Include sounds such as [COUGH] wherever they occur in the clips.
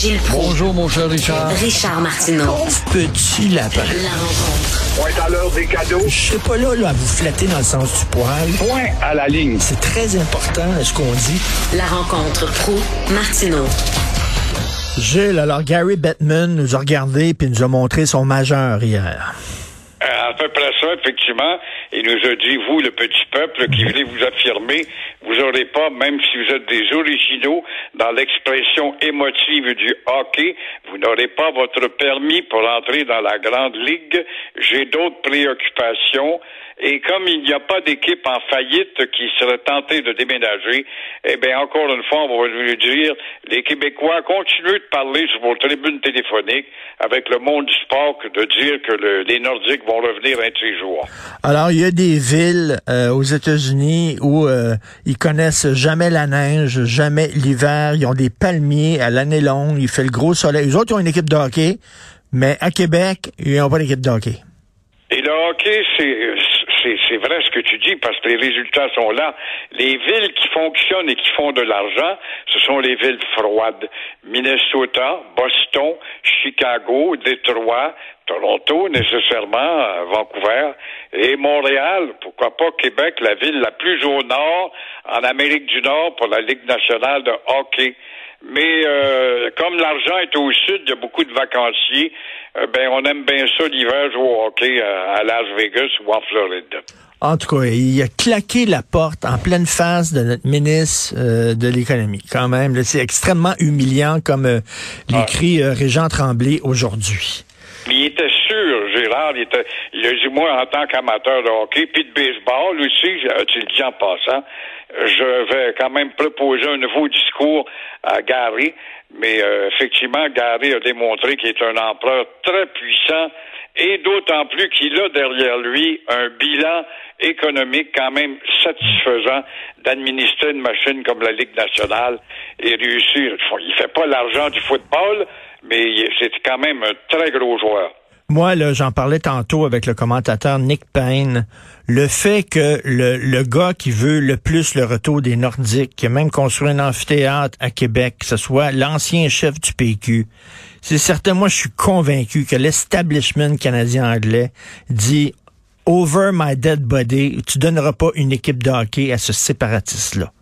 Gilles Proulx. Bonjour, mon cher Richard. Richard Martineau. Petit lapin. La rencontre. Point à l'heure des cadeaux. Je suis pas là, là à vous flatter dans le sens du poil. Point à la ligne. C'est très important ce qu'on dit. La rencontre pro martineau Gilles, alors Gary Bettman nous a regardé puis nous a montré son majeur hier. Euh, à peu près ça, effectivement. Il nous a dit, vous, le petit peuple, qui voulez vous affirmer, vous n'aurez pas, même si vous êtes des originaux dans l'expression émotive du hockey, vous n'aurez pas votre permis pour entrer dans la grande ligue. J'ai d'autres préoccupations. Et comme il n'y a pas d'équipe en faillite qui serait tentée de déménager, eh bien, encore une fois, on va lui dire, les Québécois, continuez de parler sur vos tribunes téléphoniques avec le monde du sport de dire que le- les Nordiques vont revenir un de ces. Alors, y a des villes euh, aux États-Unis où euh, ils connaissent jamais la neige, jamais l'hiver. Ils ont des palmiers à l'année longue. Il fait le gros soleil. Les autres, ont une équipe de hockey, mais à Québec, ils n'ont pas d'équipe de hockey. Et le hockey, c'est, c'est, vrai ce que tu dis parce que les résultats sont là. Les villes qui fonctionnent et qui font de l'argent, ce sont les villes froides. Minnesota, Boston, Chicago, Détroit, Toronto, nécessairement, euh, Vancouver et Montréal. Pourquoi pas Québec, la ville la plus au nord en Amérique du Nord pour la Ligue nationale de hockey. Mais euh, comme l'argent est au sud, il y a beaucoup de vacanciers. euh, ben, on aime bien ça l'hiver jouer au hockey à Las Vegas ou en Floride. En tout cas, il a claqué la porte en pleine face de notre ministre euh, de l'économie. Quand même, c'est extrêmement humiliant comme euh, l'écrit euh, Régent Tremblay aujourd'hui. Il était sûr, Gérard, il, était, il a dit, moi, en tant qu'amateur de hockey, puis de baseball aussi, j'ai- tu le dis en passant, je vais quand même proposer un nouveau discours à Gary, mais euh, effectivement, Gary a démontré qu'il est un empereur très puissant et d'autant plus qu'il a derrière lui un bilan économique quand même satisfaisant d'administrer une machine comme la Ligue nationale et réussir. Il fait pas l'argent du football, mais c'est quand même un très gros joueur. Moi, là, j'en parlais tantôt avec le commentateur Nick Payne. Le fait que le, gars qui veut le plus le retour des Nordiques, qui a même construit un amphithéâtre à Québec, que ce soit l'ancien chef du PQ, c'est certain, moi, je suis convaincu que l'establishment canadien-anglais dit Over my dead body, tu donneras pas une équipe de hockey à ce séparatiste-là.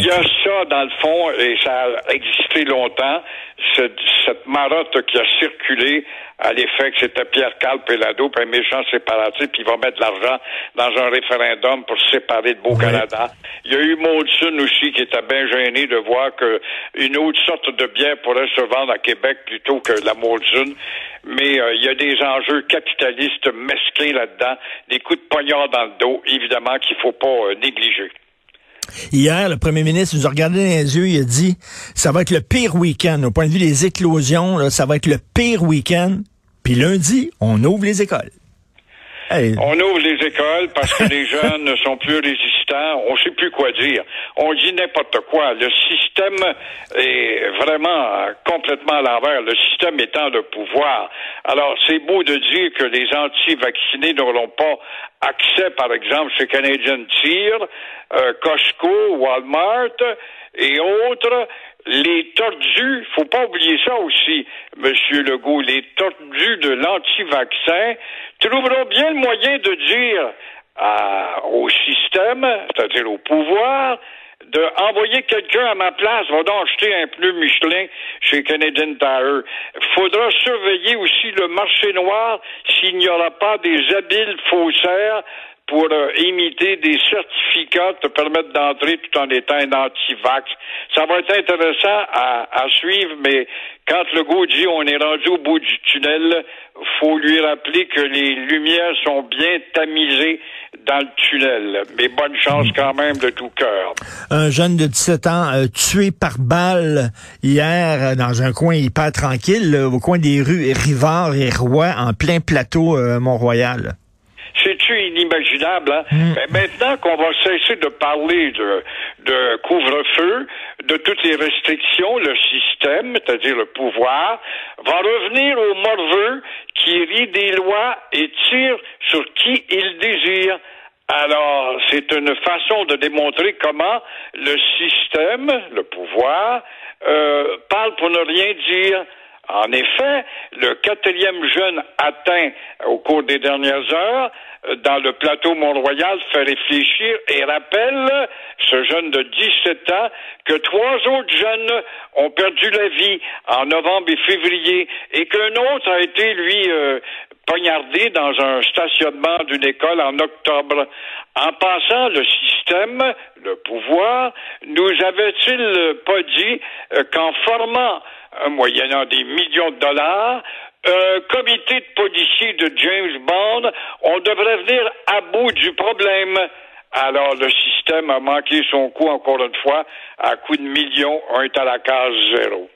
Il y a ça, dans le fond, et ça a existé longtemps, ce- cette marotte qui a circulé à l'effet que c'était Pierre Carl Pelado, un méchant séparatiste, puis il va mettre de l'argent dans un référendum pour se séparer de Beau-Canada. Il y a eu Maudson aussi qui était bien gêné de voir que une autre sorte de bière pourrait se vendre à Québec plutôt que la Maudson. Mais euh, il y a des enjeux capitalistes mesquins là-dedans, des coups de poignard dans le dos, évidemment qu'il faut pas euh, négliger. Hier, le premier ministre nous a regardé dans les yeux, il a dit, ça va être le pire week-end. Au point de vue des éclosions, ça va être le pire week-end. Puis lundi, on ouvre les écoles. On ouvre les écoles parce que les [LAUGHS] jeunes ne sont plus résistants. On ne sait plus quoi dire. On dit n'importe quoi. Le système est vraiment complètement à l'envers. Le système étant le pouvoir. Alors, c'est beau de dire que les anti-vaccinés n'auront pas accès, par exemple, chez Canadian Tire, euh, Costco, Walmart et autres. Les tordus, faut pas oublier ça aussi, Monsieur Legault, les tordus de l'anti-vaccin trouveront bien le moyen de dire au système, c'est-à-dire au pouvoir, de envoyer quelqu'un à ma place, va donc acheter un pneu Michelin chez Canadian Tire. Faudra surveiller aussi le marché noir s'il n'y aura pas des habiles faussaires pour euh, imiter des certificats te permettre d'entrer tout en étant un anti-vax. Ça va être intéressant à, à suivre, mais quand le goût dit on est rendu au bout du tunnel, faut lui rappeler que les lumières sont bien tamisées dans le tunnel. Mais bonne chance quand même de tout cœur. Un jeune de 17 ans euh, tué par balle hier dans un coin hyper tranquille, au coin des rues Rivard et Roy, en plein plateau euh, Mont-Royal. Inimaginable? Hein? Mais maintenant qu'on va cesser de parler de, de couvre-feu, de toutes les restrictions, le système, c'est-à-dire le pouvoir, va revenir au morveux qui rit des lois et tire sur qui il désire. Alors, c'est une façon de démontrer comment le système, le pouvoir, euh, parle pour ne rien dire. En effet, le quatrième jeune atteint au cours des dernières heures euh, dans le plateau Mont-Royal fait réfléchir et rappelle ce jeune de 17 ans que trois autres jeunes ont perdu la vie en novembre et février et qu'un autre a été, lui, euh, poignardé dans un stationnement d'une école en octobre. En passant, le système, le pouvoir, nous avait-il pas dit euh, qu'en formant, moyennant des millions de dollars, un comité de policiers de James Bond, on devrait venir à bout du problème. Alors, le système a manqué son coup encore une fois, à coup de millions, on est à la case zéro.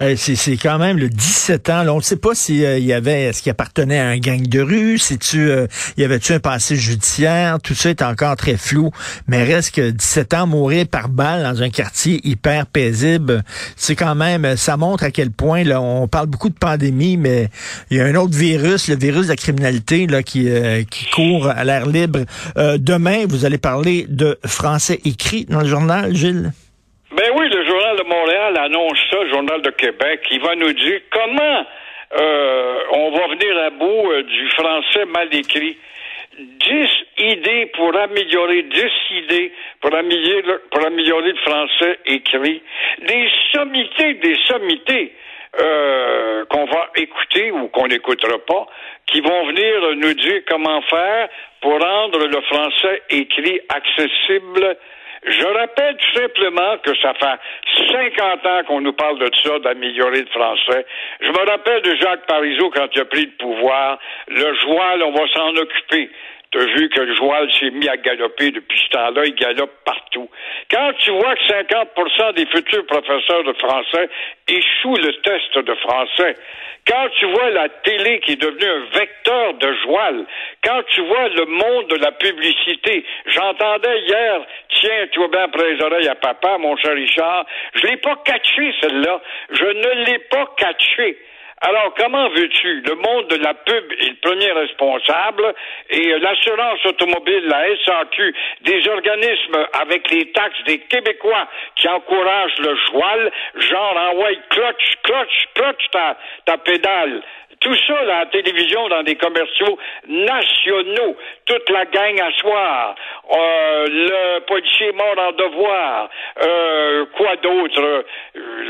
Euh, c'est quand même le 17 ans. Là, on ne sait pas s'il y avait, est-ce qu'il appartenait à un gang de rue, si tu, euh, y avait-tu un passé judiciaire, tout ça est encore très flou. Mais reste que 17 ans mourir par balle dans un quartier hyper paisible, c'est quand même, ça montre à quel point là, on parle beaucoup de pandémie, mais il y a un autre virus, le virus de la criminalité là qui euh, qui court à l'air libre. Euh, demain, vous allez parler de français écrit dans le journal, Gilles? Ben oui, le Journal de Montréal annonce ça, Journal de Québec. Il va nous dire comment euh, on va venir à bout euh, du français mal écrit. Dix idées pour améliorer, dix idées pour améliorer, le- pour améliorer le français écrit. Des sommités, des sommités euh, qu'on va écouter ou qu'on n'écoutera pas, qui vont venir nous dire comment faire pour rendre le français écrit accessible je rappelle tout simplement que ça fait 50 ans qu'on nous parle de ça, d'améliorer le français. Je me rappelle de Jacques Parizeau quand il a pris le pouvoir. Le joual, on va s'en occuper. T'as vu que le joual s'est mis à galoper depuis ce temps-là, il galope partout. Quand tu vois que 50% des futurs professeurs de français échouent le test de français, quand tu vois la télé qui est devenue un vecteur de joual, quand tu vois le monde de la publicité, j'entendais hier, tiens, tu vas bien après les oreilles à papa, mon cher Richard, je l'ai pas catché celle-là, je ne l'ai pas catché. Alors, comment veux-tu? Le monde de la pub est le premier responsable et euh, l'assurance automobile, la SAQ, des organismes avec les taxes des Québécois qui encouragent le joual, genre envoie clutch, clutch, clutch ta, ta pédale. Tout ça, là, la télévision, dans des commerciaux nationaux, toute la gang à soir, euh, le policier mort en devoir, euh, quoi d'autre? Euh,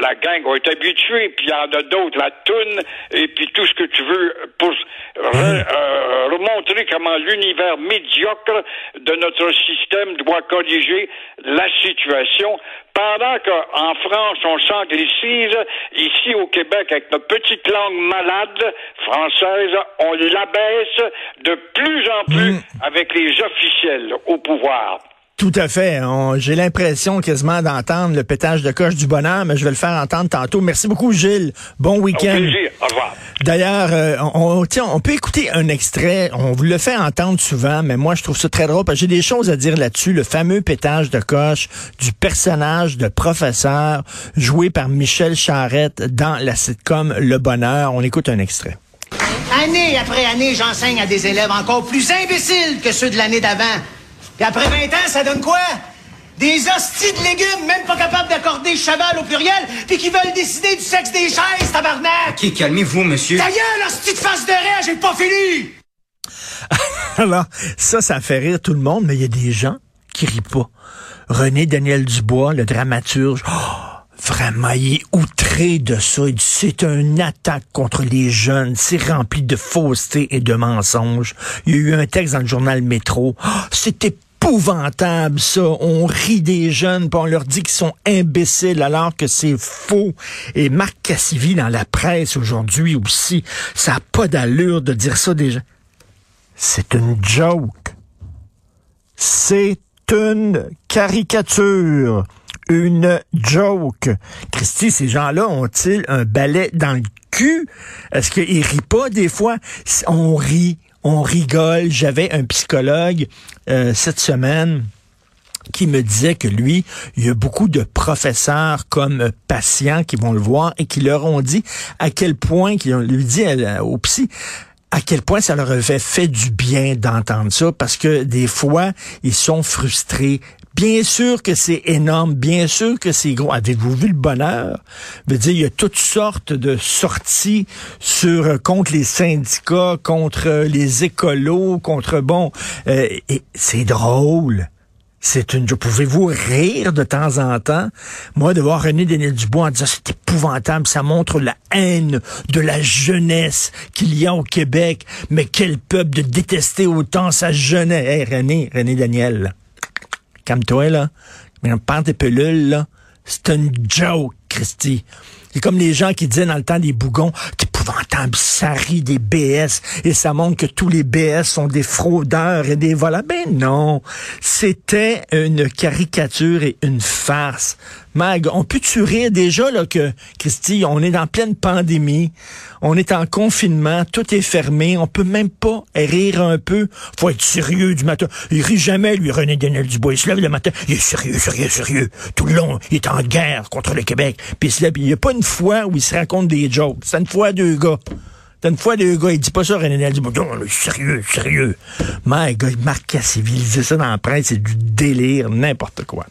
La gang va être habituée, puis il y en a d'autres, la toune, et puis tout ce que tu veux pour re- euh, remontrer comment l'univers médiocre de notre système doit corriger la situation pendant qu'en France, on s'anglicise, ici au Québec, avec notre petite langue malade française, on l'abaisse de plus en plus avec les officiels au pouvoir. Tout à fait. On- J'ai l'impression quasiment d'entendre le pétage de coche du bonheur, mais je vais le faire entendre tantôt. Merci beaucoup, Gilles. Bon Au week-end. plaisir. Au revoir. D'ailleurs, euh, on, tiens, on peut écouter un extrait. On vous le fait entendre souvent, mais moi, je trouve ça très drôle parce que j'ai des choses à dire là-dessus. Le fameux pétage de coche du personnage de professeur joué par Michel Charette dans la sitcom Le Bonheur. On écoute un extrait. Année après année, j'enseigne à des élèves encore plus imbéciles que ceux de l'année d'avant. Puis après 20 ans, ça donne quoi? Des hosties de légumes, même pas capables d'accorder cheval au pluriel, puis qui veulent décider du sexe des chaises, tabarnak! Ok, calmez-vous, monsieur. Ta gueule, hostie de face de raie, j'ai pas fini! [LAUGHS] Alors, ça, ça fait rire tout le monde, mais il y a des gens qui rient pas. René Daniel Dubois, le dramaturge, oh, Vraiment, il est outré de ça. Il dit, C'est une attaque contre les jeunes. C'est rempli de fausseté et de mensonges. Il y a eu un texte dans le journal Métro. Ah, c'est épouvantable, ça. On rit des jeunes, puis on leur dit qu'ils sont imbéciles alors que c'est faux. Et Marc Cassivi dans la presse aujourd'hui aussi, ça n'a pas d'allure de dire ça des gens. C'est une joke. C'est une caricature. Une joke. Christy, ces gens-là ont-ils un balai dans le cul? Est-ce qu'ils rient pas des fois? On rit, on rigole. J'avais un psychologue euh, cette semaine qui me disait que lui, il y a beaucoup de professeurs comme patients qui vont le voir et qui leur ont dit à quel point, qui lui dit au psy, à quel point ça leur avait fait du bien d'entendre ça, parce que des fois, ils sont frustrés. Bien sûr que c'est énorme, bien sûr que c'est gros. Avez-vous vu le bonheur? Je veux dire, il y a toutes sortes de sorties sur euh, contre les syndicats, contre les écolos, contre bon, euh, et c'est drôle. C'est une. Pouvez-vous rire de temps en temps? Moi, de voir René Denis-Dubois en disant c'est épouvantable, ça montre la haine de la jeunesse qu'il y a au Québec. Mais quel peuple de détester autant sa jeunesse. Hey, René, René Daniel, calme-toi, là. Mais on parle des pelules, là. C'est une joke, Christy. C'est comme les gens qui disaient dans le temps des bougons, épouvantable, ça rit des BS et ça montre que tous les BS sont des fraudeurs et des voleurs. Ben non, c'était une caricature et une farce. Mag, on peut tu rire déjà là que Christy, on est en pleine pandémie, on est en confinement, tout est fermé, on peut même pas rire un peu. Faut être sérieux du matin. Il rit jamais lui René Denel Dubois, il se lève le matin, il est sérieux, sérieux, sérieux. Tout le long, il est en guerre contre le Québec. Puis il se lève, il y a pas une fois où il se raconte des jokes. C'est une fois deux gars. T'as une fois deux gars, il dit pas ça, René Denel Dubois. Non, on est sérieux, sérieux. My God, Marc Cassiville, il ça dans la presse, c'est du délire, n'importe quoi.